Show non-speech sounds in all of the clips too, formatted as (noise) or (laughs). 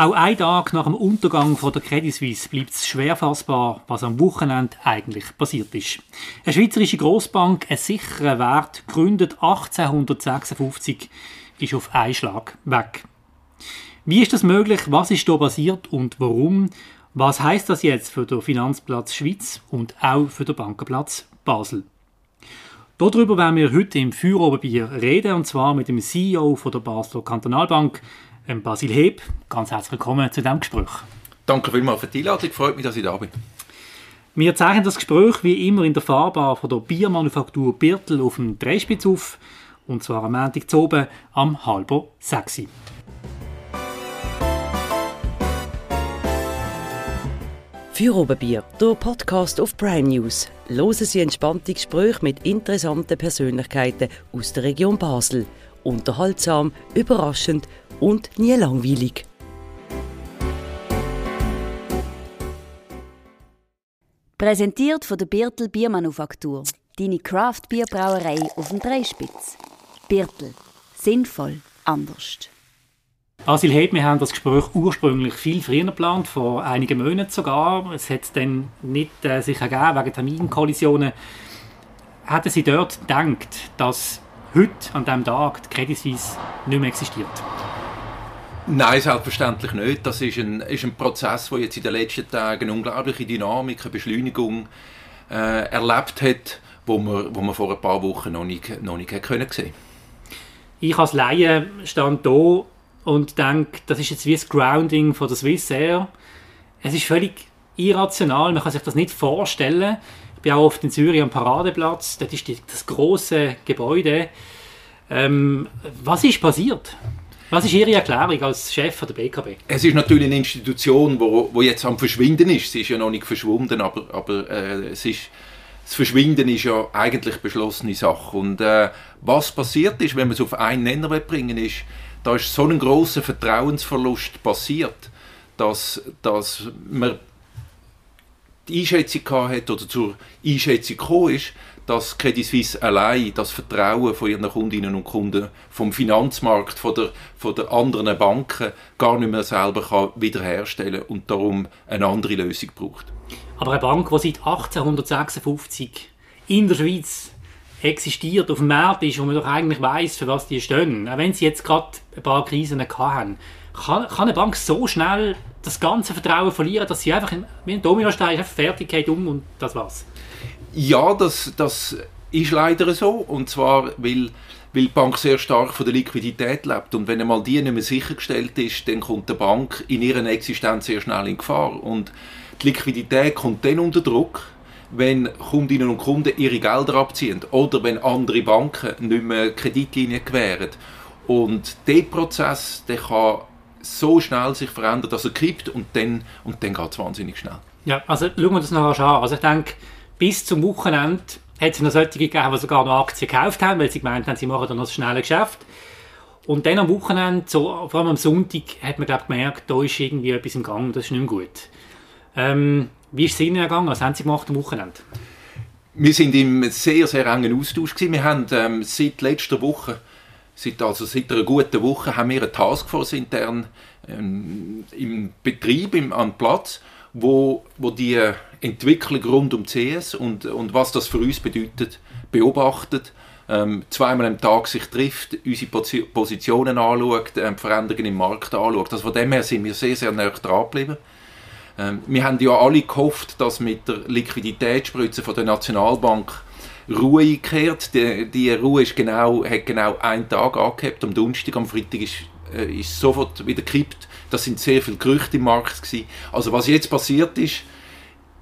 Auch ein Tag nach dem Untergang von der Credit Suisse bleibt es schwer fassbar, was am Wochenende eigentlich passiert ist. Eine schweizerische Grossbank, ein sicherer Wert, gegründet 1856, ist auf einen Schlag weg. Wie ist das möglich? Was ist da passiert und warum? Was heißt das jetzt für den Finanzplatz Schweiz und auch für den Bankenplatz Basel? Darüber werden wir heute im Feuerobenbier reden, und zwar mit dem CEO von der Basler Kantonalbank, Basil Heb. Ganz herzlich willkommen zu diesem Gespräch. Danke vielmals für die Einladung, freut mich, dass ich da bin. Wir zeichnen das Gespräch wie immer in der Fahrbar von der Biermanufaktur Birtel auf dem Dreispitz auf, und zwar am Montag zu oben am halber sechs. Feuerobenbier, der Podcast auf Prime News. Hören Sie entspannte Gespräche mit interessanten Persönlichkeiten aus der Region Basel. Unterhaltsam, überraschend und nie langweilig. Präsentiert von der Birtel Biermanufaktur. Deine Craft-Bierbrauerei auf dem Dreispitz. Birtel. Sinnvoll. Anders. Asil Hed, wir haben das Gespräch ursprünglich viel früher geplant, vor einigen Monaten sogar. Es hat es dann nicht äh, sich ergeben, wegen Terminkollisionen. Hätten Sie dort gedacht, dass heute, an diesem Tag, die Credit Suisse nicht mehr existiert? Nein, selbstverständlich nicht. Das ist ein, ist ein Prozess, der jetzt in den letzten Tagen eine unglaubliche Dynamik, eine Beschleunigung äh, erlebt hat, wo man, wo man vor ein paar Wochen noch nicht, noch nicht können sehen Ich als Laie stand hier und denke, das ist jetzt wie das Grounding von der Swiss Air. Es ist völlig irrational, man kann sich das nicht vorstellen. Ich bin auch oft in Zürich am Paradeplatz, dort ist die, das große Gebäude. Ähm, was ist passiert? Was ist Ihre Erklärung als Chef der BKB? Es ist natürlich eine Institution, wo, wo jetzt am Verschwinden ist. Sie ist ja noch nicht verschwunden, aber, aber äh, es ist, das Verschwinden ist ja eigentlich beschlossene Sache. Und äh, was passiert ist, wenn man es auf einen Nenner bringen will, ist, da ist so ein großer Vertrauensverlust passiert, dass, dass man die Einschätzung hat oder zur Einschätzung gekommen ist, dass Credit Suisse allein das Vertrauen von ihren Kundinnen und Kunden vom Finanzmarkt, von der, von der anderen Banken gar nicht mehr selber kann wiederherstellen und darum eine andere Lösung braucht. Aber eine Bank, die seit 1856 in der Schweiz existiert, auf dem Markt ist, wo man doch eigentlich weiß, für was die stehen, auch wenn sie jetzt gerade ein paar Krisen hatten, kann, kann eine Bank so schnell das ganze Vertrauen verlieren, dass sie einfach wie ein Dominostein einfach fertig geht um und das war's? Ja, das, das ist leider so. Und zwar, weil, weil die Bank sehr stark von der Liquidität lebt. Und wenn einmal die nicht mehr sichergestellt ist, dann kommt die Bank in ihrer Existenz sehr schnell in Gefahr. Und die Liquidität kommt dann unter Druck, wenn Kundinnen und Kunden ihre Gelder abziehen oder wenn andere Banken nicht mehr Kreditlinien gewähren. Und dieser Prozess der kann so schnell sich verändern, dass er kippt und dann, und dann geht es wahnsinnig schnell. Ja, also schauen wir das nachher an. Also ich denke, bis zum Wochenende hat es noch solche gegeben, die sogar noch Aktien gekauft haben, weil sie gemeint haben, sie machen dann noch ein schnelles Geschäft. Und dann am Wochenende, so, vor allem am Sonntag, hat man glaub, gemerkt, da ist irgendwie etwas im Gang, das ist nicht mehr gut. Ähm, wie ist es Ihnen gegangen? Was haben Sie gemacht am Wochenende? Wir sind im sehr, sehr engen Austausch gewesen. Wir haben ähm, seit letzter Woche, seit, also seit einer guten Woche, haben wir eine Taskforce intern ähm, im Betrieb, im, am Platz, wo, wo die Entwicklung rund um CS und, und was das für uns bedeutet, beobachtet, ähm, zweimal am Tag sich trifft, unsere Positionen anschaut, ähm, Veränderungen im Markt anschaut. Also von dem her sind wir sehr, sehr nah dran geblieben. Ähm, wir haben ja alle gehofft, dass mit der Liquiditätsspritze von der Nationalbank Ruhe einkehrt. Die, die Ruhe ist genau, hat genau einen Tag angehabt, am Donnerstag, am Freitag ist, äh, ist sofort wieder gekippt. Das sind sehr viele Gerüchte im Markt gewesen. Also was jetzt passiert ist,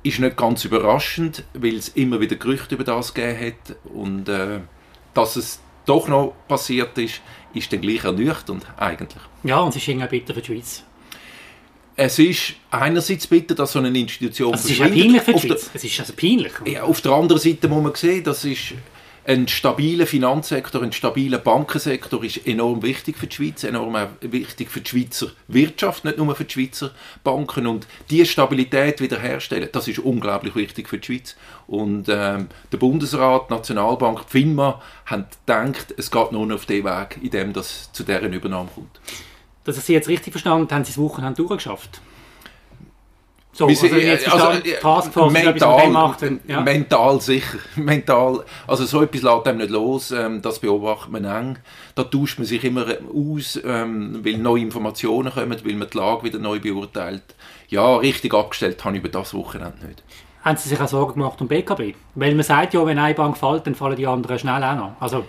ist nicht ganz überraschend, weil es immer wieder Gerüchte über das gegeben hat und äh, dass es doch noch passiert ist, ist dann gleich ernüchternd eigentlich. Ja, und es ist irgendwie bitter für die Schweiz. Es ist einerseits bitter, dass so eine Institution also Es ist ja peinlich für die Schweiz. Es ist also peinlich. Ja, auf der anderen Seite muss man sehen, das ist ein stabiler Finanzsektor, ein stabiler Bankensektor ist enorm wichtig für die Schweiz, enorm wichtig für die Schweizer Wirtschaft, nicht nur für die Schweizer Banken. Und diese Stabilität wiederherstellen, das ist unglaublich wichtig für die Schweiz. Und ähm, der Bundesrat, die Nationalbank, die FINMA haben gedacht, es geht nur noch auf den Weg, in dem das zu deren Übernahme kommt. Dass ich Sie jetzt richtig verstanden haben Sie das Wochenende durchgeschafft? So, also, jetzt also, äh, Taskforce mental, macht, ja. mental sicher. (laughs) Mental, also so etwas lässt einem nicht los, ähm, das beobachtet man eng. Da tauscht man sich immer aus, ähm, weil neue Informationen kommen, weil man die Lage wieder neu beurteilt. Ja, richtig abgestellt habe ich über das Wochenende nicht. Haben Sie sich auch Sorgen gemacht um BKB? Weil man sagt ja, wenn eine Bank fällt, dann fallen die anderen schnell auch noch. Also,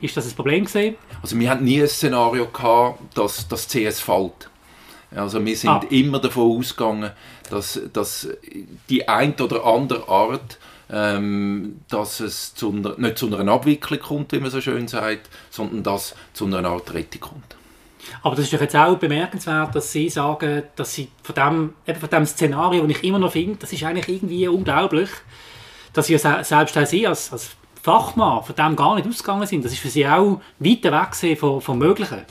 ist das ein Problem gewesen? Also wir hatten nie ein Szenario gehabt, dass das CS fällt. Also wir sind ah. immer davon ausgegangen, dass, dass die ein oder andere Art, ähm, dass es zu einer, nicht zu einer Abwicklung kommt, wie man so schön sagt, sondern dass zu einer Art Rettung kommt. Aber das ist doch jetzt auch bemerkenswert, dass Sie sagen, dass Sie von dem, eben von dem Szenario, das ich immer noch finde, das ist eigentlich irgendwie unglaublich, dass Sie selbst auch Sie als, als Fachmann von dem gar nicht ausgegangen sind. Das ist für Sie auch weit weg von, vom Möglichen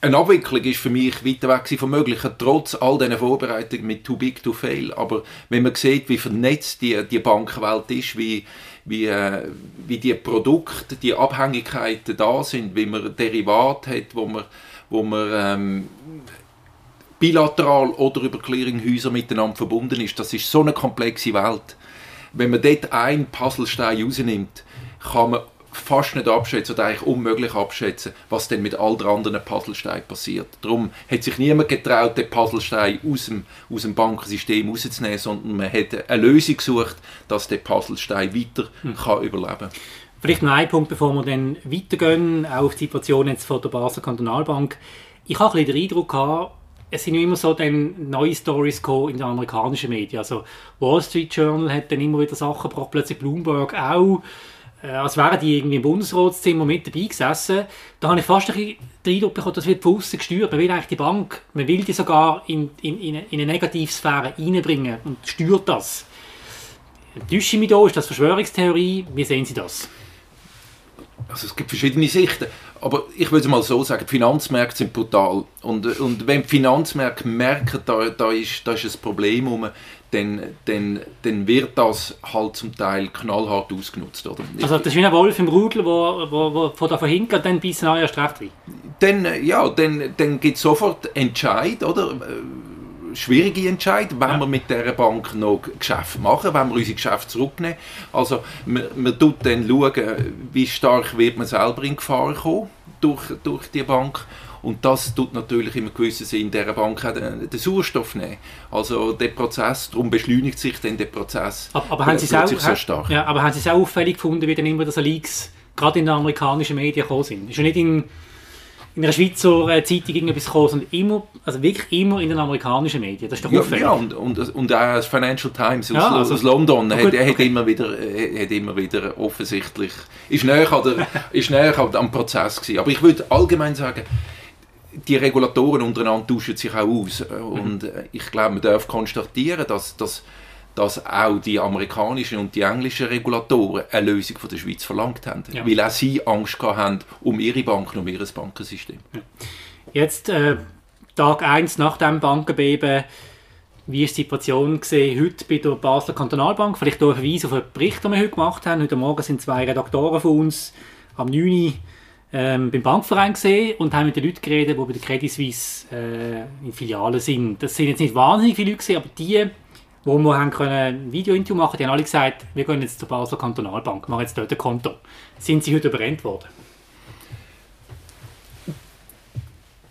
eine Abwicklung ist für mich weiter weg vom Möglichen, trotz all diesen Vorbereitungen mit Too Big to Fail. Aber wenn man sieht, wie vernetzt die, die Bankenwelt ist, wie, wie, äh, wie die Produkte, die Abhängigkeiten da sind, wie man Derivat hat, wo man, wo man ähm, bilateral oder über Clearinghäuser miteinander verbunden ist, das ist so eine komplexe Welt. Wenn man dort einen Puzzlestein rausnimmt, kann man fast nicht abschätzen oder eigentlich unmöglich abschätzen, was denn mit all den anderen Puzzlesteinen passiert. Darum hat sich niemand getraut, den Puzzlestein aus dem, aus dem Bankensystem rauszunehmen, sondern man hat eine Lösung gesucht, dass der Puzzlestein weiter hm. kann überleben kann. Vielleicht noch ein Punkt, bevor wir dann weitergehen, auch auf die Situation jetzt von der Basler Kantonalbank. Ich habe ein bisschen den Eindruck gehabt, es sind immer so dann neue Stories in den amerikanischen Medien. Also Wall Street Journal hat dann immer wieder Sachen gebracht, plötzlich Bloomberg auch äh, als wären die irgendwie im Bundesratszimmer mit dabei gesessen. Da habe ich fast ein bisschen den Eindruck bekommen, das wird von außen gesteuert. Man will eigentlich die Bank, man will die sogar in, in, in, eine, in eine Negativsphäre reinbringen und steuert das. Täusche mich da, ist das Verschwörungstheorie? Wie sehen Sie das? Also es gibt verschiedene Sichten, aber ich würde mal so sagen, die Finanzmärkte sind brutal und, und wenn die Finanzmärkte merken, da, da, ist, da ist ein Problem rum, dann, dann, dann wird das halt zum Teil knallhart ausgenutzt. Oder? Also das ist wie ein Wolf im Rudel, der wo, wo, wo von davon hingeht, dann bis an erst recht Dann, ja, dann, dann gibt es sofort Entscheid, oder? Schwierige Entscheid, wenn ja. wir mit dieser Bank noch Geschäft machen, wenn wir unsere Geschäfte zurücknehmen. Also man, man tut dann schauen, wie stark wird man selber in Gefahr kommen durch, durch die Bank und das tut natürlich einem gewissen Sinn dieser Bank auch den, den Sauerstoff nehmen. Also der Prozess, darum beschleunigt sich dann der Prozess. Aber, aber haben Sie es auch, so stark. Ja, aber haben Sie es auch auffällig gefunden, wie dann immer das Leaks gerade in den amerikanischen Medien gekommen sind? Ist ja nicht in, in einer Schweizer äh, Zeitung irgendetwas gekommen, sondern immer, also wirklich immer in den amerikanischen Medien. Das ist doch ja. Ja, und, und, und auch das Financial Times aus, ja, also, aus London oh, gut, hat, okay. hat, immer wieder, hat immer wieder offensichtlich, ist näher, der, (laughs) ist näher am Prozess gewesen. Aber ich würde allgemein sagen, die Regulatoren untereinander tauschen sich auch aus. Und mhm. ich glaube, man darf konstatieren, dass, dass, dass auch die amerikanischen und die englischen Regulatoren eine Lösung von der Schweiz verlangt haben. Ja. Weil auch sie Angst haben um ihre Banken, um ihr Bankensystem. Jetzt, äh, Tag 1 nach dem Bankenbeben, wie ist die Situation gesehen heute bei der Basler Kantonalbank? Vielleicht durch Verweis auf einen Bericht, den wir heute gemacht haben. Heute Morgen sind zwei Redaktoren von uns am 9 Uhr ähm, beim Bankverein gesehen und haben mit den Leuten geredet, die bei der Credit Suisse äh, in Filialen sind. Das sind jetzt nicht wahnsinnig viele Leute, gewesen, aber die, wo wir haben ein Video-Interview machen die haben alle gesagt, wir gehen jetzt zur Basler Kantonalbank, machen jetzt dort ein Konto. Sind sie heute überrennt worden?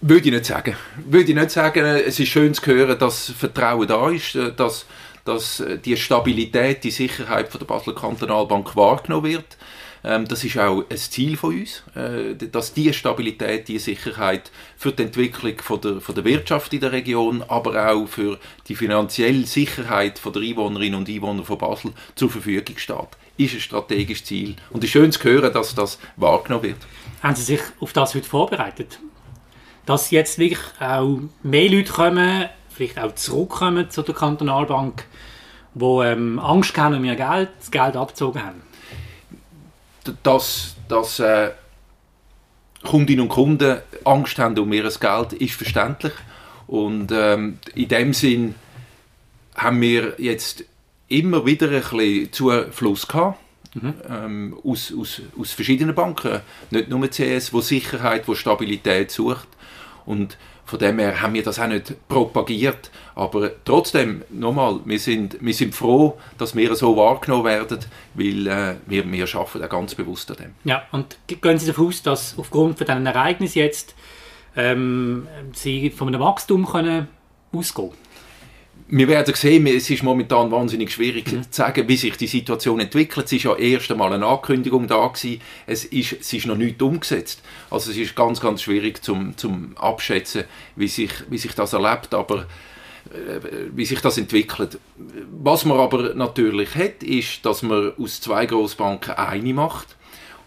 Würde ich nicht sagen. Würde ich nicht sagen. Es ist schön zu hören, dass Vertrauen da ist, dass, dass die Stabilität, die Sicherheit von der Basler Kantonalbank wahrgenommen wird. Ähm, das ist auch ein Ziel von uns, äh, dass diese Stabilität, diese Sicherheit für die Entwicklung von der, von der Wirtschaft in der Region, aber auch für die finanzielle Sicherheit von der Einwohnerinnen und Einwohner von Basel zur Verfügung steht. Ist ein strategisches Ziel. Und es ist schön zu hören, dass das wahrgenommen wird. Haben Sie sich auf das heute vorbereitet? Dass jetzt wirklich auch mehr Leute kommen, vielleicht auch zurückkommen zu der Kantonalbank, die ähm, Angst haben um ihr Geld, das Geld abgezogen haben? Dass, dass äh, Kundinnen und Kunden Angst haben um ihr Geld, ist verständlich. Und ähm, in dem Sinn haben wir jetzt immer wieder ein bisschen Zufluss gehabt. mhm. ähm, aus, aus, aus verschiedenen Banken, nicht nur CS, wo Sicherheit, wo Stabilität sucht und von dem her haben wir das auch nicht propagiert. Aber trotzdem, nochmal, wir sind, wir sind froh, dass wir so wahrgenommen werden, weil äh, wir, wir arbeiten auch ganz bewusst an dem. Ja, und gehen Sie davon aus, dass aufgrund von diesen Ereignissen jetzt ähm, Sie von einem Wachstum können ausgehen können? wir werden sehen, es ist momentan wahnsinnig schwierig mhm. zu sagen, wie sich die Situation entwickelt. Es ist ja erst einmal eine Ankündigung da gewesen. Es ist, es ist noch nicht umgesetzt. Also es ist ganz, ganz schwierig zum, zum abschätzen, wie sich, wie sich das erlebt, aber wie sich das entwickelt. Was man aber natürlich hat, ist, dass man aus zwei Großbanken eine macht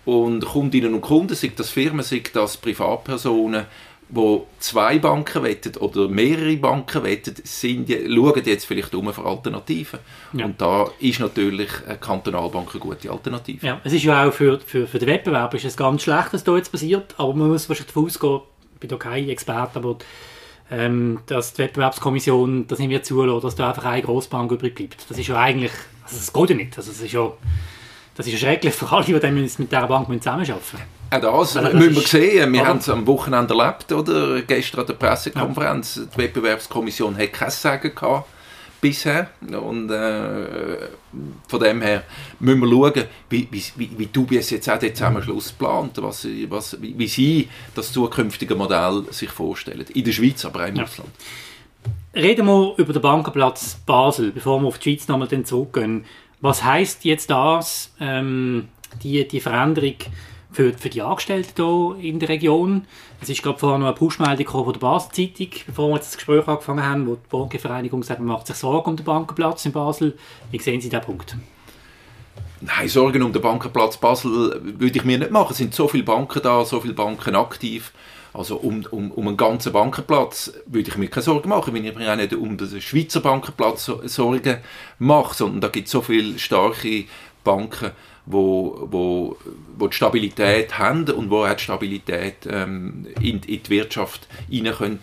und Kundinnen und Kunden, sei das Firmen, sei das Privatpersonen, wo zwei Banken wettet oder mehrere Banken wettet, sind, schauen jetzt vielleicht um für Alternativen. Ja. Und da ist natürlich eine Kantonalbank eine gute Alternative. Ja, es ist ja auch für, für, für den Wettbewerb ist es ganz schlecht, was da jetzt passiert, aber man muss wahrscheinlich davon ausgehen, ich bin da kein Experte, aber ähm, dass die Wettbewerbskommission das nicht mehr zulässt, dass da einfach eine Grossbank übrig bleibt. Das ist ja eigentlich, also das geht ja nicht. Also das ist ja, das ist ja schrecklich für alle, die mit dieser Bank zusammenarbeiten müssen. Auch das, also, müssen wir sehen. Wir haben es am Wochenende erlebt, oder? Gestern an der Pressekonferenz. Ja. Die Wettbewerbskommission hat kein Sagen gehabt bisher. Und äh, von dem her müssen wir schauen, wie, wie, wie jetzt auch den Zusammenschluss plant, was, was, wie, wie sie das zukünftige Modell sich vorstellen. In der Schweiz, aber auch im ja. Ausland. Reden wir über den Bankenplatz Basel, bevor wir auf die Schweiz nochmal zurückgehen. Was heißt jetzt das, ähm, die, die Veränderung für, für die Angestellten hier in der Region. Es ist gerade vorhin noch eine Push-Meldung von der Basel-Zeitung, bevor wir das Gespräch angefangen haben, wo die Bankenvereinigung sagt, man macht sich Sorgen um den Bankenplatz in Basel. Wie sehen Sie diesen Punkt? Nein, Sorgen um den Bankenplatz Basel würde ich mir nicht machen. Es sind so viele Banken da, so viele Banken aktiv. Also um, um, um einen ganzen Bankenplatz würde ich mir keine Sorgen machen, wenn ich mir auch nicht um den Schweizer Bankenplatz Sorgen mache, sondern da gibt es so viele starke Banken, wo, wo, wo die Stabilität haben und wo auch die Stabilität ähm, in, in, die Wirtschaft hinein können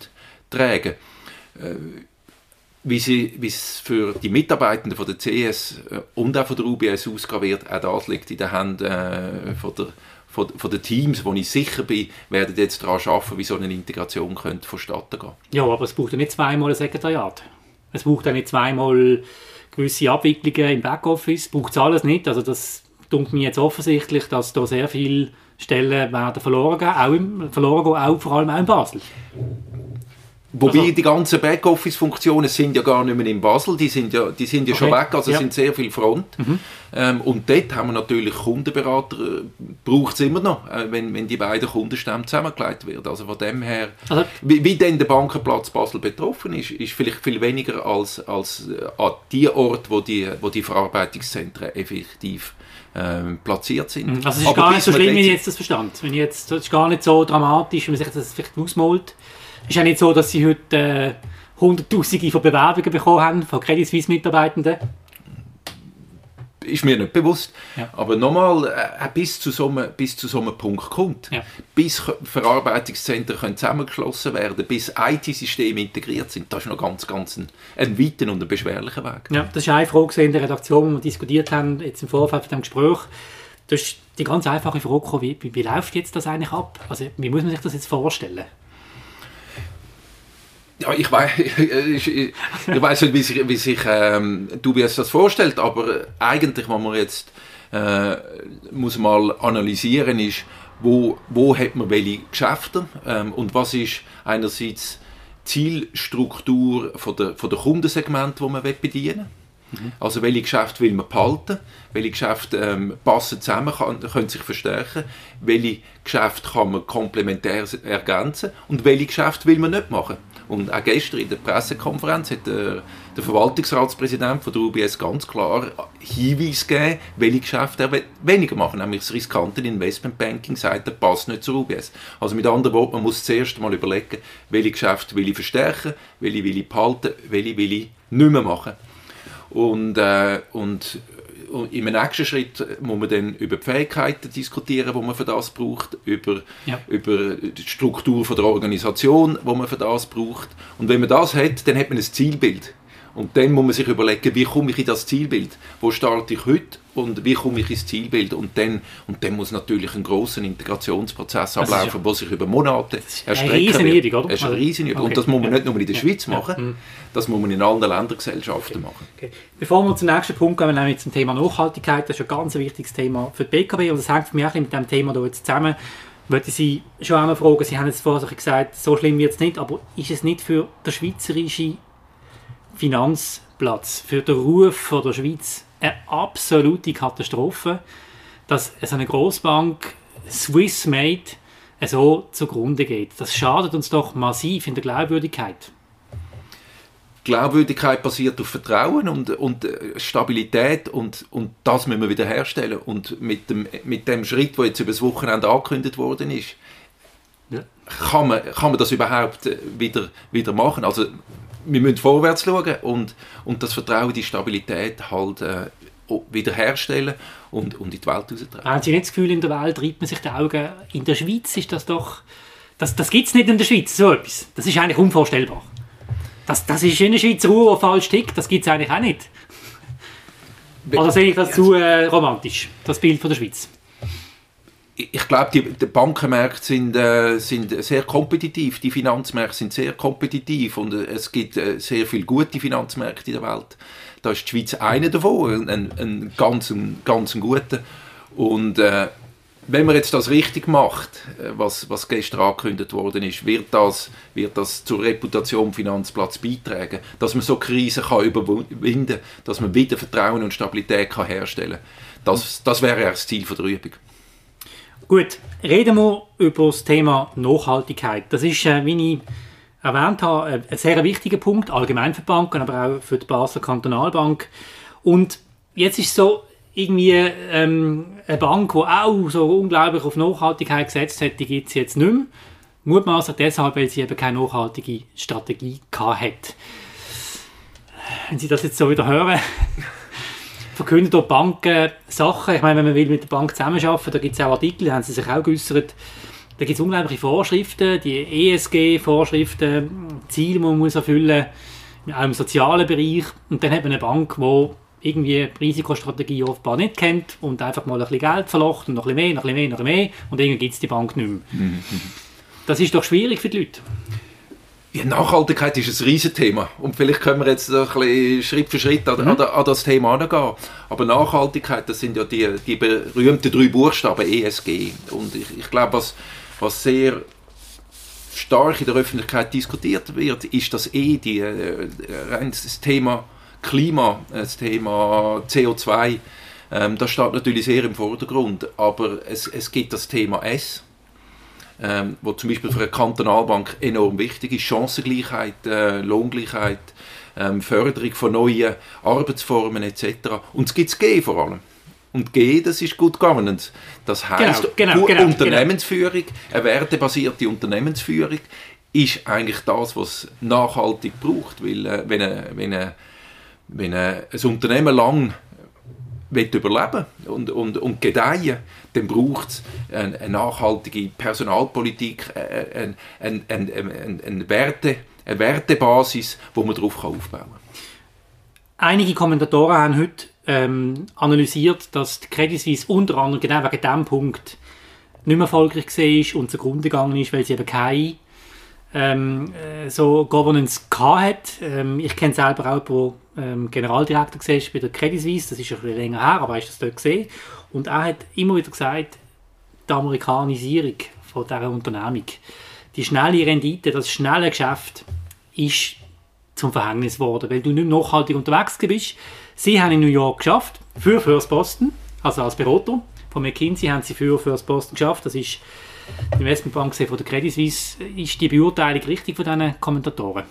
tragen äh, wie, sie, wie es für die Mitarbeitenden von der CS äh, und auch von der UBS ausgehen wird, auch das liegt in den Händen äh, von, der, von, von den Teams, wo ich sicher bin, werden jetzt daran arbeiten, wie so eine Integration könnte vonstatten gehen. Ja, aber es braucht ja nicht zweimal ein Sekretariat. Es braucht ja nicht zweimal gewisse Abwicklungen im Backoffice. Braucht es alles nicht. Also das tut mir jetzt offensichtlich, dass da sehr viele Stellen werden verloren gehen, auch, im, verloren gehen, auch vor allem auch in Basel. Wobei also, die ganzen Backoffice-Funktionen sind ja gar nicht mehr in Basel, die sind ja, die sind ja okay. schon weg, also ja. sind sehr viel Front. Mhm. Ähm, und dort haben wir natürlich Kundenberater, äh, braucht es immer noch, äh, wenn, wenn die beiden Kundenstämme zusammengelegt werden. Also von dem her, also, wie, wie denn der Bankenplatz Basel betroffen ist, ist vielleicht viel weniger als, als äh, an die Ort, wo die, wo die Verarbeitungszentren effektiv ähm, platziert sind. Mhm. Also es ist Aber gar nicht so schlimm, wenn ich jetzt das verstand. Wenn jetzt, es ist gar nicht so dramatisch, wenn man sich das vielleicht ausmalt. Es ist ja nicht so, dass sie heute äh, Hunderttausende von Bewerbungen bekommen haben, von Credit Suisse Mitarbeitenden ist mir nicht bewusst. Ja. Aber nochmal, äh, bis, zu so einem, bis zu so einem Punkt kommt, ja. bis Verarbeitungszentren können zusammengeschlossen werden, bis IT-Systeme integriert sind, das ist noch ganz, ganz ein, ein weiter und ein beschwerlicher Weg. Ja, das ist eine Frage in der Redaktion, die wir diskutiert haben, jetzt im Vorfeld von dem Gespräch. Das ist die ganz einfache Frage, wie, wie, wie läuft jetzt das eigentlich ab? Also, wie muss man sich das jetzt vorstellen? Ja, ich weiß, (laughs) ich, ich, weiß nicht, wie sich, wie sich ähm, Dubias das vorstellt, aber eigentlich, was man jetzt äh, muss mal analysieren ist, wo, wo hat man welche Geschäfte ähm, und was ist einerseits Zielstruktur von der, von der Kundensegment, wo man bedienen will. Mhm. Also welche Geschäfte will man behalten, welche Geschäfte ähm, passen zusammen, kann, können sich verstärken, welche Geschäfte kann man komplementär ergänzen und welche Geschäfte will man nicht machen. Und auch gestern in der Pressekonferenz hat der, der Verwaltungsratspräsident von der UBS ganz klar Hinweis gegeben, welche Geschäfte er weniger machen, nämlich das riskante Investmentbanking sagt, er passt nicht zur UBS. Also mit anderen Worten, man muss zuerst mal überlegen, welche Geschäfte will ich verstärken, welche will ich behalten, welche will ich nicht mehr machen. Und, äh, und im nächsten Schritt muss man dann über die Fähigkeiten diskutieren, die man für das braucht, über, ja. über die Struktur von der Organisation, die man für das braucht. Und wenn man das hat, dann hat man ein Zielbild. Und dann muss man sich überlegen, wie komme ich in das Zielbild? Wo starte ich heute und wie komme ich ins Zielbild? Und dann, und dann muss natürlich ein großer Integrationsprozess ablaufen, der sich über Monate erstrecken eine oder? Das ist eine also, Riesenübung. Okay. Und das muss man nicht nur in der Schweiz machen, mhm. das muss man in anderen Ländergesellschaften okay. machen. Okay. Bevor wir zum nächsten Punkt kommen, nämlich zum Thema Nachhaltigkeit, das ist ein ganz wichtiges Thema für die BKW und das hängt für mich auch mit dem Thema hier jetzt zusammen wollte Sie schon einmal fragen, Sie haben jetzt vorher gesagt, so schlimm wird es nicht, aber ist es nicht für den schweizerischen Finanzplatz, für den Ruf von der Schweiz eine absolute Katastrophe, dass so eine Großbank Swiss Made so zugrunde geht? Das schadet uns doch massiv in der Glaubwürdigkeit. Glaubwürdigkeit basiert auf Vertrauen und, und äh, Stabilität und, und das müssen wir wieder herstellen. Und mit dem, mit dem Schritt, der jetzt über das Wochenende angekündigt worden ist, ja. kann, man, kann man das überhaupt äh, wieder, wieder machen. Also wir müssen vorwärts schauen und, und das Vertrauen, die Stabilität halt äh, wiederherstellen und, und in die Welt raustragen. Haben Sie nicht das Gefühl, in der Welt reibt man sich die Augen? In der Schweiz ist das doch... Das, das gibt es nicht in der Schweiz, so etwas. Das ist eigentlich unvorstellbar. Das, das ist in der Schweizer Uhr, falsch tickt, das gibt es eigentlich auch nicht. Oder sehe ich das zu äh, romantisch, das Bild von der Schweiz? Ich glaube, die, die, Bankenmärkte sind, äh, sind sehr kompetitiv, die Finanzmärkte sind sehr kompetitiv und äh, es gibt äh, sehr viele gute Finanzmärkte in der Welt. Da ist die Schweiz einer davon, ein, ein ganz, ein, ganz guter. Und äh, wenn man jetzt das richtig macht, äh, was, was gestern angekündigt worden ist, wird das, wird das zur Reputation Finanzplatz beitragen, dass man so Krisen kann überwinden kann, dass man wieder Vertrauen und Stabilität kann herstellen kann. Das, das wäre das Ziel der Übung. Gut, reden wir über das Thema Nachhaltigkeit. Das ist, äh, wie ich erwähnt habe, ein sehr wichtiger Punkt, allgemein für Banken, aber auch für die Basler Kantonalbank. Und jetzt ist so, irgendwie ähm, eine Bank, die auch so unglaublich auf Nachhaltigkeit gesetzt hat, die gibt es jetzt nicht mehr. Mutmaßlich deshalb, weil sie eben keine nachhaltige Strategie hat. Wenn Sie das jetzt so wieder hören, verkünden dort Banken Sachen. Ich meine, wenn man will mit der Bank zusammenarbeiten, da gibt es auch Artikel, da haben sie sich auch geäußert. Da gibt es unglaubliche Vorschriften, die ESG-Vorschriften, Ziele, die man muss erfüllen muss, auch im sozialen Bereich. Und dann hat man eine Bank, die irgendwie die Risikostrategie offenbar nicht kennt und einfach mal ein bisschen Geld verlocht und noch ein bisschen mehr, noch ein bisschen mehr, noch ein bisschen mehr und irgendwann gibt es die Bank nicht mehr. Mhm. Das ist doch schwierig für die Leute. Ja, Nachhaltigkeit ist ein Riesenthema und vielleicht können wir jetzt ein bisschen Schritt für Schritt an, mhm. an, das Thema angehen. Aber Nachhaltigkeit, das sind ja die, die berühmten drei Buchstaben ESG und ich, ich glaube, was, was sehr stark in der Öffentlichkeit diskutiert wird, ist das E, die, äh, das Thema Klima, das Thema CO2, ähm, das steht natürlich sehr im Vordergrund. Aber es, es gibt das Thema S, ähm, wo zum Beispiel für eine Kantonalbank enorm wichtig ist. Chancengleichheit, äh, Lohngleichheit, ähm, Förderung von neuen Arbeitsformen etc. Und es gibt G vor allem. Und G, das ist Good Governance. Das heißt, genau, genau, genau, Unternehmensführung, eine wertebasierte Unternehmensführung ist eigentlich das, was nachhaltig braucht. Weil äh, wenn, eine, wenn eine wenn ein Unternehmen lang überleben und, und, und gedeihen, dann braucht es eine, eine, nachhaltige Personalpolitik, eine, eine, eine, eine, Werte, eine Wertebasis, wo man darauf aufbauen kann. Einige Kommentatoren haben heute ähm, analysiert, dass die Credit Suisse unter anderem genau wegen diesem Punkt nicht mehr erfolgreich war und zugrunde gegangen ist, weil sie eben keine ähm, äh, so Governance hat. Ähm, ich kenne selber auch, wo ähm, Generaldirektor war bei der Credit Suisse, das ist ein bisschen länger her, aber ich das dort gesehen. Und er hat immer wieder gesagt, die Amerikanisierung von dieser Unternehmung, die schnelle Rendite, das schnelle Geschäft ist zum Verhängnis geworden, weil du nicht nachhaltig unterwegs bist. Sie haben in New York geschafft, für First Boston, also als Berater. Von McKinsey haben sie für First Boston geschafft. Das ist die Investmentbank von der Credit Suisse. Ist die Beurteilung richtig von diesen Kommentatoren?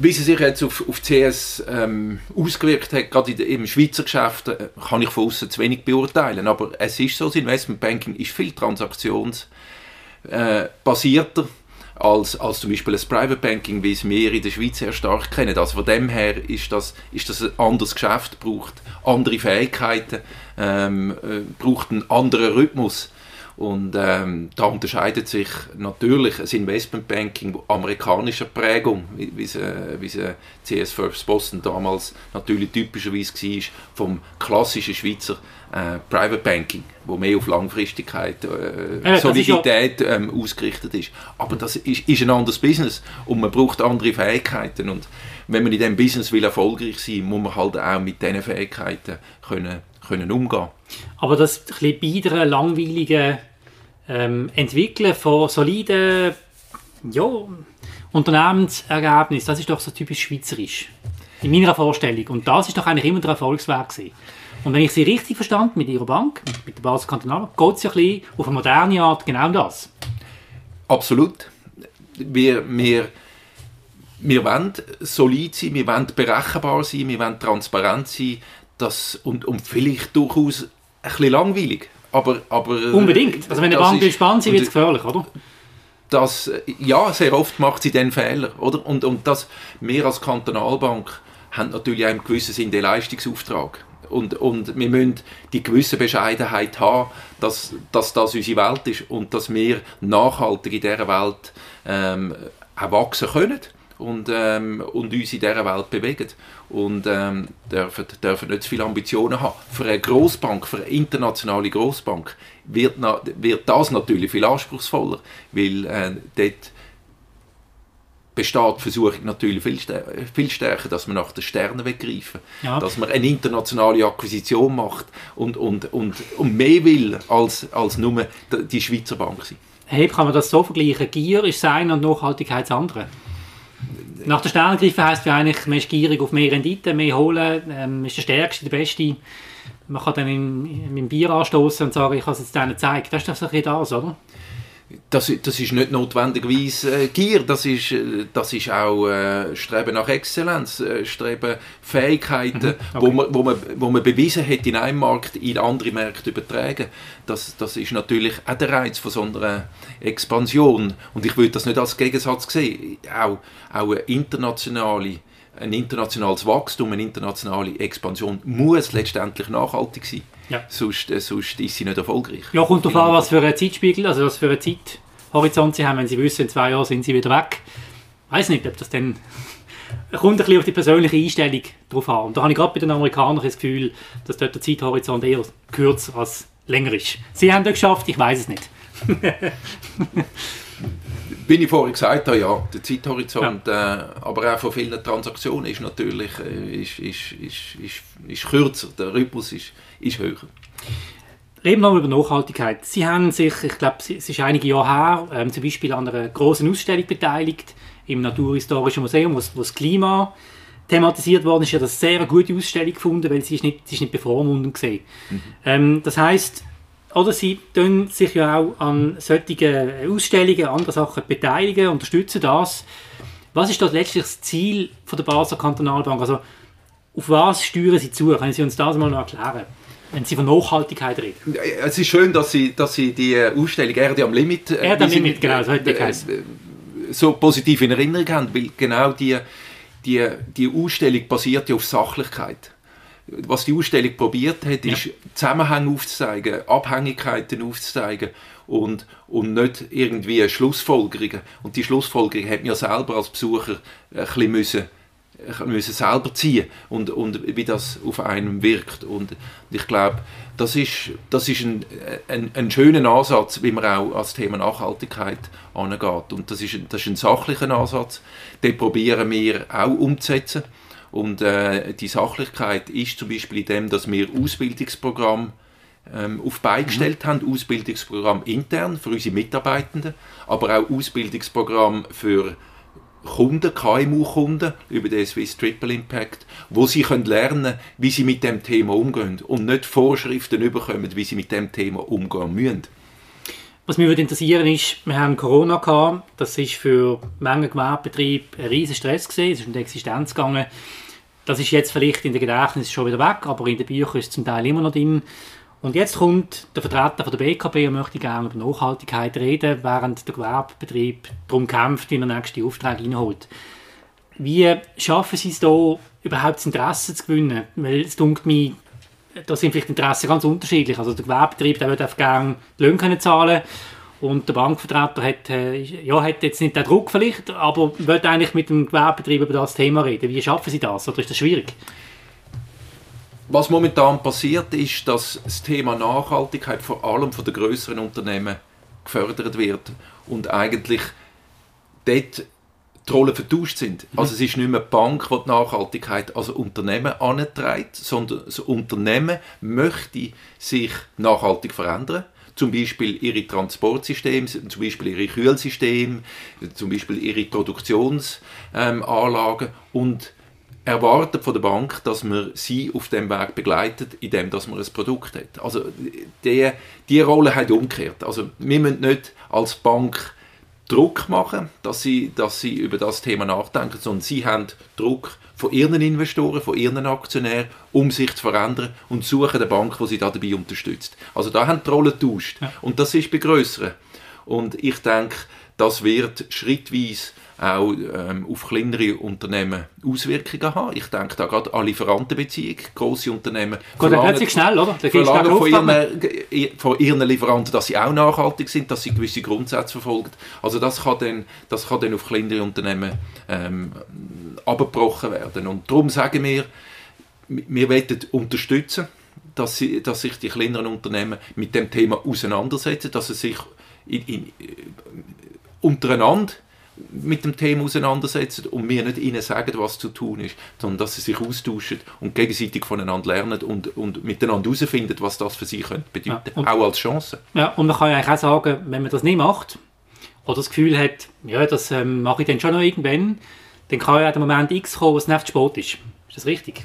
Wie sie sich jetzt auf, auf CS ähm, ausgewirkt hat, gerade im Schweizer Geschäft, äh, kann ich von außen zu wenig beurteilen. Aber es ist so, das Investmentbanking ist viel transaktionsbasierter äh, als, als zum Beispiel das Private Banking, wie es wir in der Schweiz sehr stark kennen. Also von dem her ist das, ist das ein anderes Geschäft, braucht andere Fähigkeiten, ähm, äh, braucht einen anderen Rhythmus. Und ähm, da unterscheidet sich natürlich das Investmentbanking amerikanischer Prägung, wie, wie, wie es CS First Boston damals natürlich typischerweise war, vom klassischen Schweizer äh, Private Banking, wo mehr auf Langfristigkeit, äh, ja, Solidität ja ähm, ausgerichtet ist. Aber das ist, ist, ein anderes Business und man braucht andere Fähigkeiten und wenn man in diesem Business will erfolgreich sein, muss man halt auch mit diesen Fähigkeiten können, können umgehen. Aber das ein bisschen langweilige ähm, Entwickeln von soliden ja, Unternehmensergebnissen, das ist doch so typisch schweizerisch. In meiner Vorstellung. Und das ist doch eigentlich immer der Erfolgsweg gewesen. Und wenn ich Sie richtig verstanden mit Ihrer Bank, mit der Basel Kantonalbank, geht es ja ein bisschen auf eine moderne Art genau das. Absolut. Wir, wir, wir wollen solid sein, wir wollen berechenbar sein, wir wollen transparent sein das, und, und vielleicht durchaus ein bisschen langweilig. Aber, aber, äh, Unbedingt. Also wenn eine Bank gespannt ist, wird es gefährlich, oder? Das, ja, sehr oft macht sie den Fehler. Oder? Und, und das, wir als Kantonalbank haben natürlich auch im gewissen Sinne den Leistungsauftrag. Und, und wir müssen die gewisse Bescheidenheit haben, dass, dass das unsere Welt ist und dass wir nachhaltig in dieser Welt ähm, auch wachsen können und, ähm, und uns in dieser Welt bewegen. Und ähm, dürfen, dürfen nicht zu viele Ambitionen haben. Für eine Großbank, für eine internationale Großbank wird, wird das natürlich viel anspruchsvoller, weil äh, dort besteht die Versuchung natürlich viel, viel stärker, dass man nach den Sternen weggreifen ja. dass man eine internationale Akquisition macht und, und, und, und mehr will als, als nur die Schweizer Bank sein. Hey, kann man das so vergleichen? Gier ist sein und Nachhaltigkeit das andere? Nach den Sternen greifen heisst ja eigentlich, man ist gierig auf mehr Rendite, mehr holen, ähm, ist der Stärkste, der Beste. Man kann dann in, in, Bier anstoßen und sagen, ich habe es jetzt denen gezeigt. Das ist doch so ein das, oder? Das, das ist nicht notwendigerweise äh, Gier, das ist, äh, das ist auch äh, Streben nach Exzellenz, äh, Streben Fähigkeiten, mhm, okay. wo, man, wo, man, wo man bewiesen hat, in einem Markt in andere Märkte übertragen. Das, das ist natürlich auch der Reiz von so einer Expansion. Und ich würde das nicht als Gegensatz sehen. Auch, auch eine internationale ein internationales Wachstum, eine internationale Expansion muss letztendlich nachhaltig sein. Ja. Sonst, äh, sonst ist sie nicht erfolgreich. Ja, kommt darauf an, was für einen Zeitspiegel, also was für einen Zeithorizont sie haben. Wenn sie wissen, in zwei Jahren sind sie wieder weg. Ich weiß nicht, ob das dann (laughs) kommt ein bisschen auf die persönliche Einstellung drauf an. Und da habe ich gerade bei den Amerikanern das Gefühl, dass dort der Zeithorizont eher kürzer als länger ist. Sie haben das geschafft, ich weiß es nicht. (laughs) Wie ich vorhin gesagt habe, ja, der Zeithorizont, ja. Äh, aber auch von vielen Transaktionen ist natürlich äh, ist, ist, ist, ist, ist kürzer, der Rhythmus ist, ist höher. Reden wir mal über Nachhaltigkeit. Sie haben sich, ich glaube, es ist einige Jahre her, ähm, zum Beispiel an einer großen Ausstellung beteiligt im Naturhistorischen Museum, wo, wo das Klima thematisiert worden ist. Ich habe das sehr gute Ausstellung gefunden, weil sie ist nicht, sie ist nicht bevormundend gesehen. Mhm. Ähm, das heißt, oder sie tun sich ja auch an solchen Ausstellungen, andere Sachen beteiligen, unterstützen das. Was ist das letztlich das Ziel von der Basler Kantonalbank? Also auf was steuern Sie zu? Können Sie uns das mal noch erklären? Wenn Sie von Nachhaltigkeit reden. Es ist schön, dass Sie, dass Sie die Ausstellung Erde am Limit, äh, Erde am Limit genau, so, äh, so positiv in Erinnerung haben, weil genau die, die, die Ausstellung basiert ja auf Sachlichkeit was die Ausstellung probiert hat, ist ja. Zusammenhänge aufzuzeigen, Abhängigkeiten aufzuzeigen und, und nicht irgendwie Schlussfolgerungen. Und die Schlussfolgerungen hat ja selber als Besucher ein bisschen müssen, müssen selber ziehen und, und wie das auf einem wirkt. Und ich glaube, das ist, das ist ein, ein, ein schöner Ansatz, wie man auch als Thema Nachhaltigkeit angeht. Und das ist, das ist ein sachlicher Ansatz, den probieren wir auch umzusetzen. Und äh, die Sachlichkeit ist zum Beispiel in dem, dass wir Ausbildungsprogramm ähm, auf beigestellt mhm. haben, Ausbildungsprogramm intern für unsere Mitarbeitenden, aber auch Ausbildungsprogramm für Kunden, KMU-Kunden über den Swiss Triple Impact, wo sie können lernen wie sie mit dem Thema umgehen und nicht Vorschriften bekommen, wie sie mit dem Thema umgehen müssen. Was mich würde interessieren ist, wir haben Corona gehabt, das ist für Menge Gewerbebetriebe ein riesen Stress gewesen, es ist um die Existenz gegangen. Das ist jetzt vielleicht in der Gedächtnis schon wieder weg, aber in den Büchern ist es zum Teil immer noch drin. Und jetzt kommt der Vertreter von der BKB und möchte gerne über Nachhaltigkeit reden, während der Gewerbebetrieb darum kämpft, wie er nächste Aufträge reinholt. Wie schaffen Sie es da, überhaupt das Interesse zu gewinnen? Weil es dunkelt mich, da sind vielleicht Interessen ganz unterschiedlich. Also der Gewerbebetrieb, der würde einfach gerne die Löhne können zahlen und der Bankvertreter hat, äh, ja, hat jetzt nicht den Druck vielleicht, aber will eigentlich mit dem Gewerbebetrieb über das Thema reden. Wie schaffen Sie das oder ist das schwierig? Was momentan passiert, ist, dass das Thema Nachhaltigkeit vor allem von den größeren Unternehmen gefördert wird und eigentlich dort die Rollen vertauscht sind. Mhm. Also es ist nicht mehr die Bank, die die Nachhaltigkeit als Unternehmen antreibt, sondern das Unternehmen möchte sich nachhaltig verändern. Zum Beispiel ihre Transportsysteme, zum Beispiel ihre Kühlsysteme, zum Beispiel ihre Produktionsanlagen und erwartet von der Bank, dass man sie auf dem Weg begleitet, indem dass man ein Produkt hat. Also die, die Rolle hat umgekehrt. Also wir müssen nicht als Bank Druck machen, dass sie, dass sie über das Thema nachdenken, sondern sie haben Druck von ihren Investoren, von ihren Aktionären, um sich zu verändern und suchen eine Bank, die sie da dabei unterstützt. Also da haben die Rollen getauscht. Ja. Und das ist bei grösseren. Und ich denke, das wird schrittweise auch ähm, auf kleinere Unternehmen Auswirkungen haben. Ich denke da gerade an Lieferantenbeziehungen. Grosse Unternehmen Gut, dann sich schnell, oder? Da verlangen von ihren, von ihren Lieferanten, dass sie auch nachhaltig sind, dass sie gewisse Grundsätze verfolgen. Also das kann dann, das kann dann auf kleinere Unternehmen ähm, abgebrochen werden. Und darum sagen wir, wir wollen unterstützen, dass, sie, dass sich die kleineren Unternehmen mit dem Thema auseinandersetzen, dass sie sich in, in, äh, untereinander mit dem Thema auseinandersetzen und wir nicht ihnen sagen, was zu tun ist, sondern dass sie sich austauschen und gegenseitig voneinander lernen und, und miteinander herausfinden, was das für sie könnte bedeuten, ja, auch als Chance. Ja, und man kann ja eigentlich auch sagen, wenn man das nicht macht oder das Gefühl hat, ja, das ähm, mache ich dann schon noch irgendwann, dann kann ja der Moment X kommen, wo es nicht Sport ist. Ist das richtig?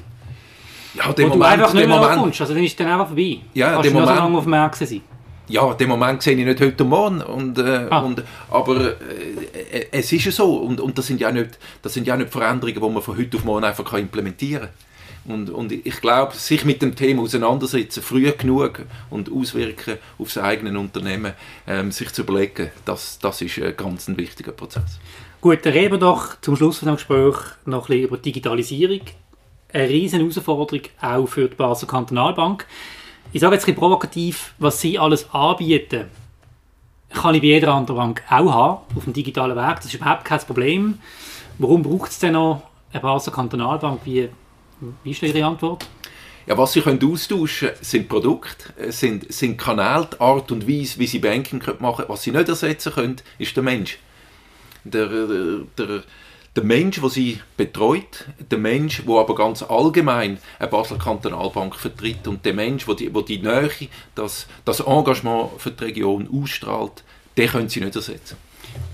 Ja, der Moment, du einfach nicht mehr Moment, kommst, also dann ist dann einfach vorbei. Ja, der Moment, so lange auf dem Markt sein ja, den Moment sehe ich nicht heute Morgen. Und, äh, ah. und, aber äh, es ist ja so. Und, und das, sind ja nicht, das sind ja nicht Veränderungen, die man von heute auf morgen einfach implementieren kann. Und, und ich glaube, sich mit dem Thema auseinandersetzen, früh genug und auswirken auf das eigene Unternehmen, ähm, sich zu überlegen, das, das ist ein ganz ein wichtiger Prozess. Gut, dann reden wir doch zum Schluss von dem Gespräch noch ein bisschen über Digitalisierung. Eine riesen Herausforderung auch für die Basel Kantonalbank ich sage jetzt ein provokativ, was sie alles anbieten, kann ich bei jeder anderen Bank auch haben, auf dem digitalen Weg. Das ist überhaupt kein Problem. Warum braucht es denn noch eine Basel Kantonalbank? Wie, wie ist Ihre Antwort? Ja, was Sie können austauschen können, sind Produkte, sind, sind Kanäle, die Art und Weise, wie Sie Banking machen können. Was Sie nicht ersetzen können, ist der Mensch. Der, der, der der Mensch, der sie betreut, der Mensch, der aber ganz allgemein eine Basler Kantonalbank vertritt und der Mensch, der die, der die Nähe, das, das Engagement für die Region ausstrahlt, den können sie nicht ersetzen.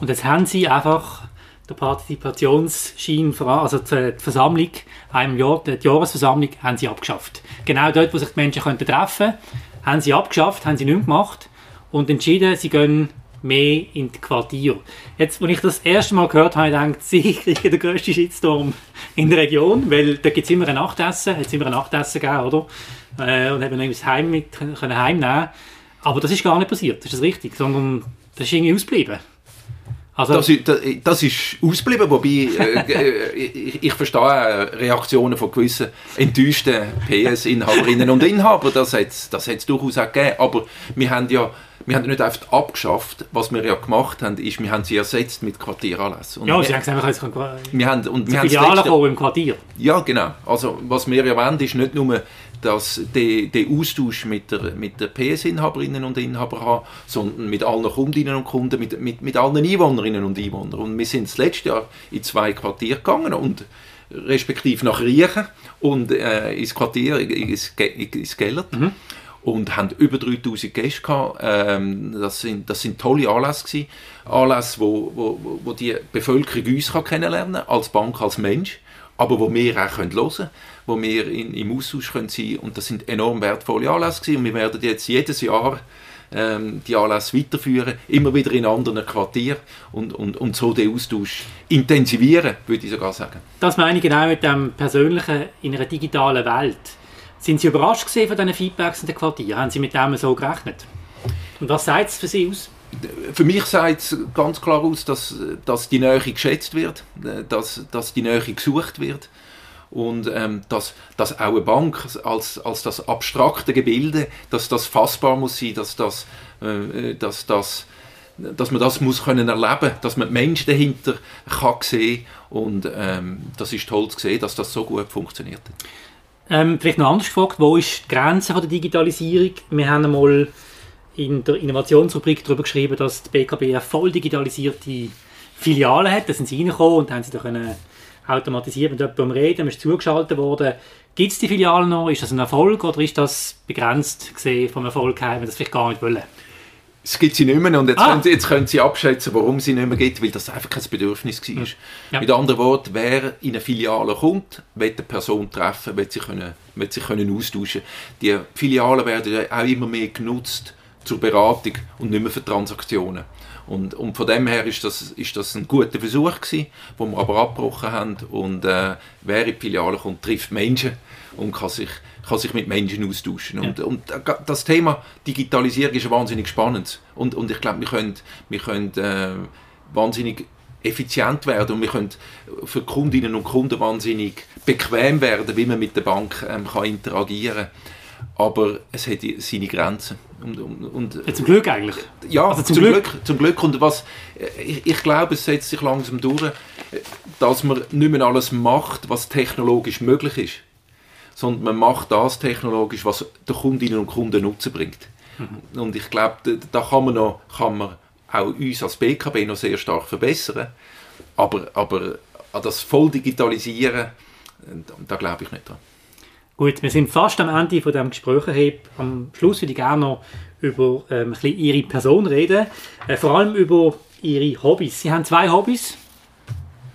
Und jetzt haben sie einfach der Partizipationsschein, also die Versammlung, einem Jahr, die Jahresversammlung, haben sie abgeschafft. Genau dort, wo sich die Menschen treffen könnten, haben sie abgeschafft, haben sie nicht gemacht und entschieden, sie gehen mehr in die Quartier. Jetzt, als ich das erste Mal gehört habe, habe ich gedacht, (laughs) sie kriegen den grössten Shitstorm in der Region, weil da gibt es immer ein Nachtessen, hat es immer ein Nachtessen gegeben, oder? Äh, und haben dann das Heim mit, können heimnehmen Aber das ist gar nicht passiert, ist das richtig? Sondern das ist irgendwie ausgeblieben. Also, das, das, ist ausgeblieben, wobei äh, äh, (laughs) ich, ich, verstehe Reaktionen von gewissen enttäuschten PS-Inhaberinnen und Inhabern, das hat es das durchaus auch gegeben, aber wir haben ja wir haben nicht einfach abgeschafft, was wir ja gemacht haben, ist, wir haben sie ersetzt mit Quartieranlässen. ja, Sie haben gesagt, wir haben, und wir haben im Quartier. Ja, genau. Also was wir ja wollen, ist nicht nur dass der, der Austausch mit der, mit der PS-Inhaberinnen und Inhaber haben, sondern mit allen Kundinnen und Kunden, mit, mit, mit allen Einwohnerinnen und Einwohnern. Und wir sind das letzte Jahr in zwei Quartiere gegangen und respektive nach Riechen und äh, ins Quartier, ins, ins Gellert. Mhm und haben über 3000 Gäste gehabt. Ähm, das, sind, das sind tolle Anlässe gewesen. Anlässe, wo, wo, wo die Bevölkerung uns kann kennenlernen als Bank, als Mensch, aber wo wir auch können hören können, wo wir in, im Austausch können sein und das sind enorm wertvolle Anlässe gewesen. und wir werden jetzt jedes Jahr ähm, die Anlässe weiterführen, immer wieder in anderen Quartieren und, und, und so den Austausch intensivieren, würde ich sogar sagen. Das meine ich genau mit dem Persönlichen in einer digitalen Welt sind Sie überrascht von diesen Feedbacks in den Quartieren? Haben Sie mit dem so gerechnet? Und was sagt es für Sie aus? Für mich sagt es ganz klar aus, dass, dass die Nähe geschätzt wird, dass, dass die Nähe gesucht wird und ähm, dass, dass auch eine Bank als, als das abstrakte Gebilde, dass das fassbar muss sein, dass das, äh, dass das dass man das muss können erleben, dass man die Menschen dahinter kann sehen und ähm, das ist toll zu sehen, dass das so gut funktioniert. Ähm, vielleicht noch anders gefragt, wo ist die Grenze von der Digitalisierung? Wir haben einmal in der Innovationsrubrik darüber geschrieben, dass die BKB eine voll digitalisierte Filiale hat. Da sind sie reingekommen und haben sie da können automatisiert mit jemandem reden, man ist zugeschaltet worden. Gibt es die Filiale noch? Ist das ein Erfolg oder ist das begrenzt gesehen vom Erfolg her, wenn das vielleicht gar nicht wollen? Es gibt sie nicht mehr und jetzt, ah. können, sie, jetzt können Sie abschätzen, warum sie nicht mehr gibt, weil das einfach kein Bedürfnis war. Ja. Mit anderen Worten, wer in eine Filiale kommt, will eine Person treffen, will sich, können, will sich können austauschen Die Filialen werden auch immer mehr genutzt zur Beratung und nicht mehr für Transaktionen. Und, und von dem her ist das, ist das ein guter Versuch gewesen, den wir aber abgebrochen haben. Und äh, wer in die Filiale kommt, trifft Menschen und kann sich, kann sich mit Menschen austauschen. Ja. Und, und das Thema Digitalisierung ist wahnsinnig spannend. Und, und ich glaube, wir können, wir können äh, wahnsinnig effizient werden und wir können für Kundinnen und Kunden wahnsinnig bequem werden, wie man mit der Bank ähm, kann interagieren kann aber es hat seine Grenzen. Und, und, und, ja, zum Glück eigentlich. Ja, also zum, zum Glück. Glück. Zum Glück. Und was, ich, ich, glaube, es setzt sich langsam durch, dass man nicht mehr alles macht, was technologisch möglich ist, sondern man macht das technologisch, was den Kundinnen und Kunden Nutzen bringt. Mhm. Und ich glaube, da, da, kann man noch, kann man auch uns als BKB noch sehr stark verbessern. Aber, aber an das Volldigitalisieren, da glaube ich nicht dran. Gut, wir sind fast am Ende von dem Gespräch. Am Schluss würde ich gerne noch über ähm, ein Ihre Person reden, äh, vor allem über Ihre Hobbys. Sie haben zwei Hobbys,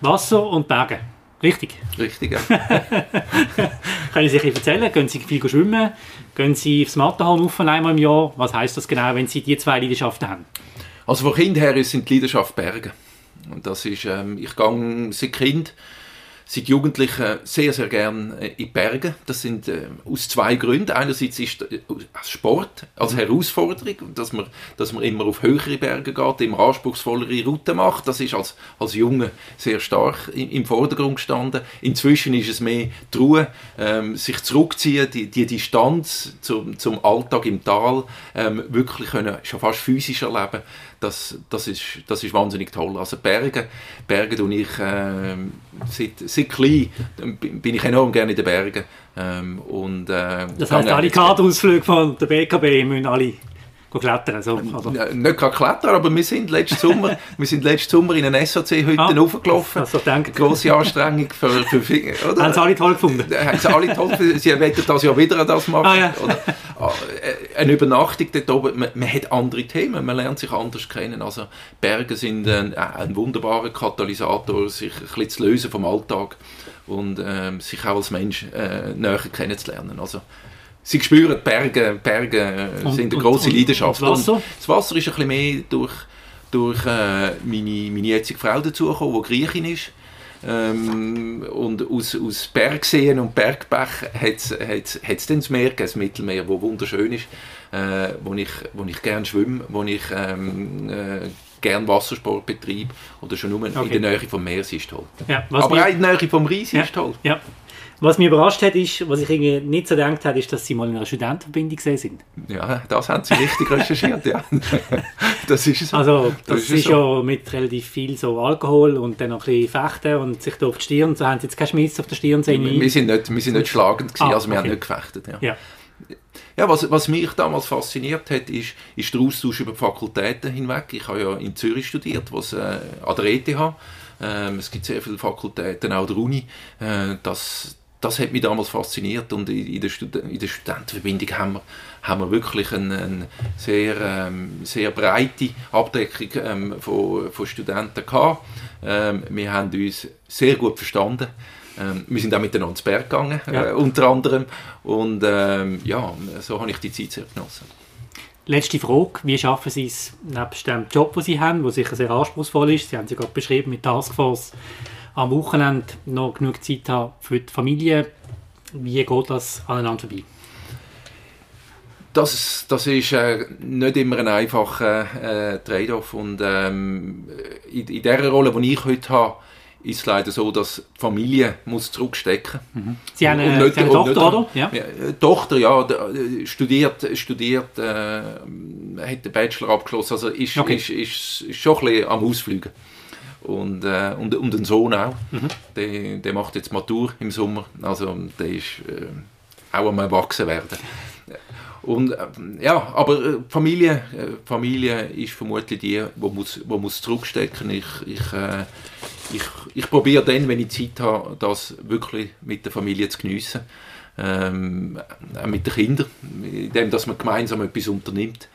Wasser und Berge. Richtig? Richtig, ja. (laughs) Können Sie sich erzählen? Gehen Sie viel schwimmen? Gehen Sie aufs Matterhorn auf einmal im Jahr? Was heißt das genau, wenn Sie diese zwei Leidenschaften haben? Also von Kind her sind die Leidenschaft Berge. Und das ist, ähm, ich gehe seit Kind seit Jugendlichen sehr, sehr gern äh, in Bergen. Das sind äh, aus zwei Gründen. Einerseits ist äh, als Sport, als mhm. Herausforderung, dass man, dass man immer auf höhere Berge geht, immer anspruchsvollere Routen macht. Das ist als, als Junge sehr stark im, im Vordergrund gestanden. Inzwischen ist es mehr die Ruhe, ähm, sich zurückziehen, die, die Distanz zum, zum Alltag im Tal ähm, wirklich können, schon fast physisch erleben das, das, ist, das ist wahnsinnig toll. Also Berge, Berge und ich, äh, seit, seit klein bin ich enorm gerne in den Bergen. Ähm, und, äh, das heisst, alle Kaderausflüge von der BKB müssen alle klettern? So, oder? Nicht klettern, aber wir sind letzten Sommer, (laughs) wir sind letzten Sommer in eine SAC-Hütte ah, hochgelaufen. Also Grosse Anstrengung für, für oder? Haben sie alle toll gefunden? Haben sie alle toll gefunden. Sie wollen das ja wieder das machen. Ah, ja. oder, ah, äh, eine Übernachtung dort oben, man, man, hat andere Themen, man lernt sich anders kennen. Also Berge sind ein, ein wunderbarer Katalysator, sich ein bisschen zu lösen vom Alltag und ähm, sich auch als Mensch äh, näher kennenzulernen. Also, Sie spüren, Berge, Berge und, sind eine große Leidenschaft. Und das Wasser? Das Wasser ist ein bisschen mehr durch, durch äh, meine, meine jetzige Frau dazugekommen, die Griechin ist. Ähm, und aus, aus Bergseen und Bergbach hat es dann das Meer gegeben, das Mittelmeer, das wunderschön ist, äh, wo, ich, wo ich gerne schwimme, wo ich ähm, äh, gerne Wassersport betreibe oder schon nur okay. in der Nähe vom Meer ist toll. Ja, Aber auch in der Nähe vom Rhein ja, ist toll. Ja. Was mich überrascht hat, ist, was ich irgendwie nicht so gedacht habe, ist, dass Sie mal in einer Studentenverbindung gesehen sind. Ja, das haben Sie richtig recherchiert, ja. (laughs) Das ist so. Also, das, das ist, ist so. ja mit relativ viel so Alkohol und dann noch ein bisschen Fechten und sich da auf die Stirn, so haben Sie jetzt keinen Schmiss auf der Stirn sehen. Wir, wir sind nicht, wir sind nicht schlagend gewesen, ah, also wir okay. haben nicht gefechtet, ja. ja. Ja, was, was mich damals fasziniert hat, ist, ist der Austausch über die Fakultäten hinweg. Ich habe ja in Zürich studiert, was äh, an der ETH. Ähm, es gibt sehr viele Fakultäten, auch der Uni. Äh, das, das hat mich damals fasziniert und in der, Stud in der Studentenverbindung haben wir, haben wir wirklich eine, eine sehr, ähm, sehr breite Abdeckung ähm, von, von Studenten gehabt. Ähm, wir haben uns sehr gut verstanden. Ähm, wir sind auch miteinander ins Berg gegangen, ja. äh, unter anderem. Und ähm, ja, so habe ich die Zeit sehr genossen. Letzte Frage, wie schaffen Sie es nebst dem Job, den Sie haben, der sicher sehr anspruchsvoll ist, Sie haben es gerade beschrieben mit Taskforce, am Wochenende noch genug Zeit haben für die Familie. Wie geht das aneinander vorbei? Das, das ist äh, nicht immer ein einfacher äh, Trade-off und ähm, in, in der Rolle, die ich heute habe, ist es leider so, dass die Familie muss zurückstecken mhm. Sie haben eine, Sie haben eine Tochter, oder? Ja. ja. Tochter, ja, studiert, studiert äh, hat den Bachelor abgeschlossen, also ist, okay. ist, ist, ist schon ein bisschen am Ausfliegen. Und, äh, und, und ein Sohn auch. Mhm. Der, der macht jetzt Matur im Sommer, also der ist äh, auch am Erwachsenwerden. Und äh, ja, aber äh, Familie, äh, Familie ist vermutlich die, wo muss, wo muss zurückstecken. Ich, ich, äh, ich, ich probiere dann, wenn ich Zeit habe, das wirklich mit der Familie zu geniessen. Ähm, auch mit den Kindern, indem dass man gemeinsam etwas unternimmt.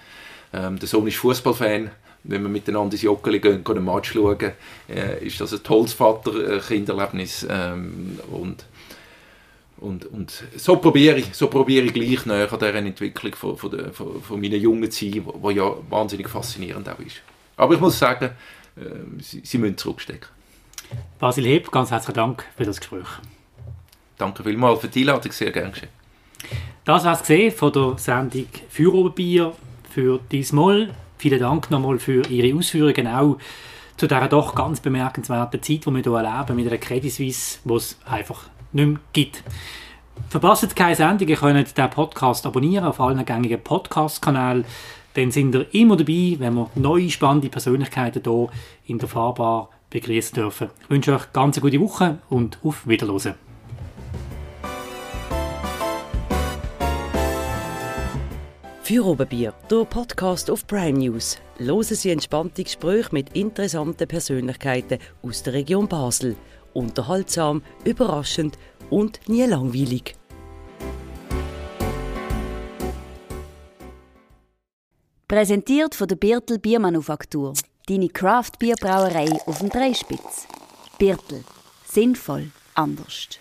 Ähm, der Sohn ist Fußballfan. Wenn wir miteinander ins Joggeli gehen, gehen einen Match schauen, äh, ist das ein tolles Vater-Kinderlebnis. Ähm, und und, und so probiere ich, so probiere ich gleich näher an dieser Entwicklung von, von, der, von, von meiner jungen Zeit, die ja wahnsinnig faszinierend auch ist. Aber ich muss sagen, äh, sie, sie müssen zurückstecken. Basil Heb, ganz herzlichen Dank für das Gespräch. Danke vielmals für die Einladung, sehr gerne geschehen. Das war es von der Sendung Führerbier für diesmal. Vielen Dank nochmal für Ihre Ausführungen auch zu dieser doch ganz bemerkenswerten Zeit, die wir hier erleben mit einer Credit Suisse, wo es einfach nicht mehr gibt. Verpasst keine Sendung, ihr könnt den Podcast abonnieren auf allen gängigen Podcast-Kanälen. Dann sind ihr immer dabei, wenn wir neue spannende Persönlichkeiten hier in der Fahrbar begrüßen dürfen. Ich wünsche euch ganz eine gute Woche und auf Wiederhören. Für Oberbier, der Podcast auf Prime News. Hören Sie entspannte Gespräche mit interessanten Persönlichkeiten aus der Region Basel unterhaltsam, überraschend und nie langweilig. Präsentiert von der Birtel Biermanufaktur. Deine Craft Bierbrauerei auf dem Dreispitz. Birtel. Sinnvoll anders.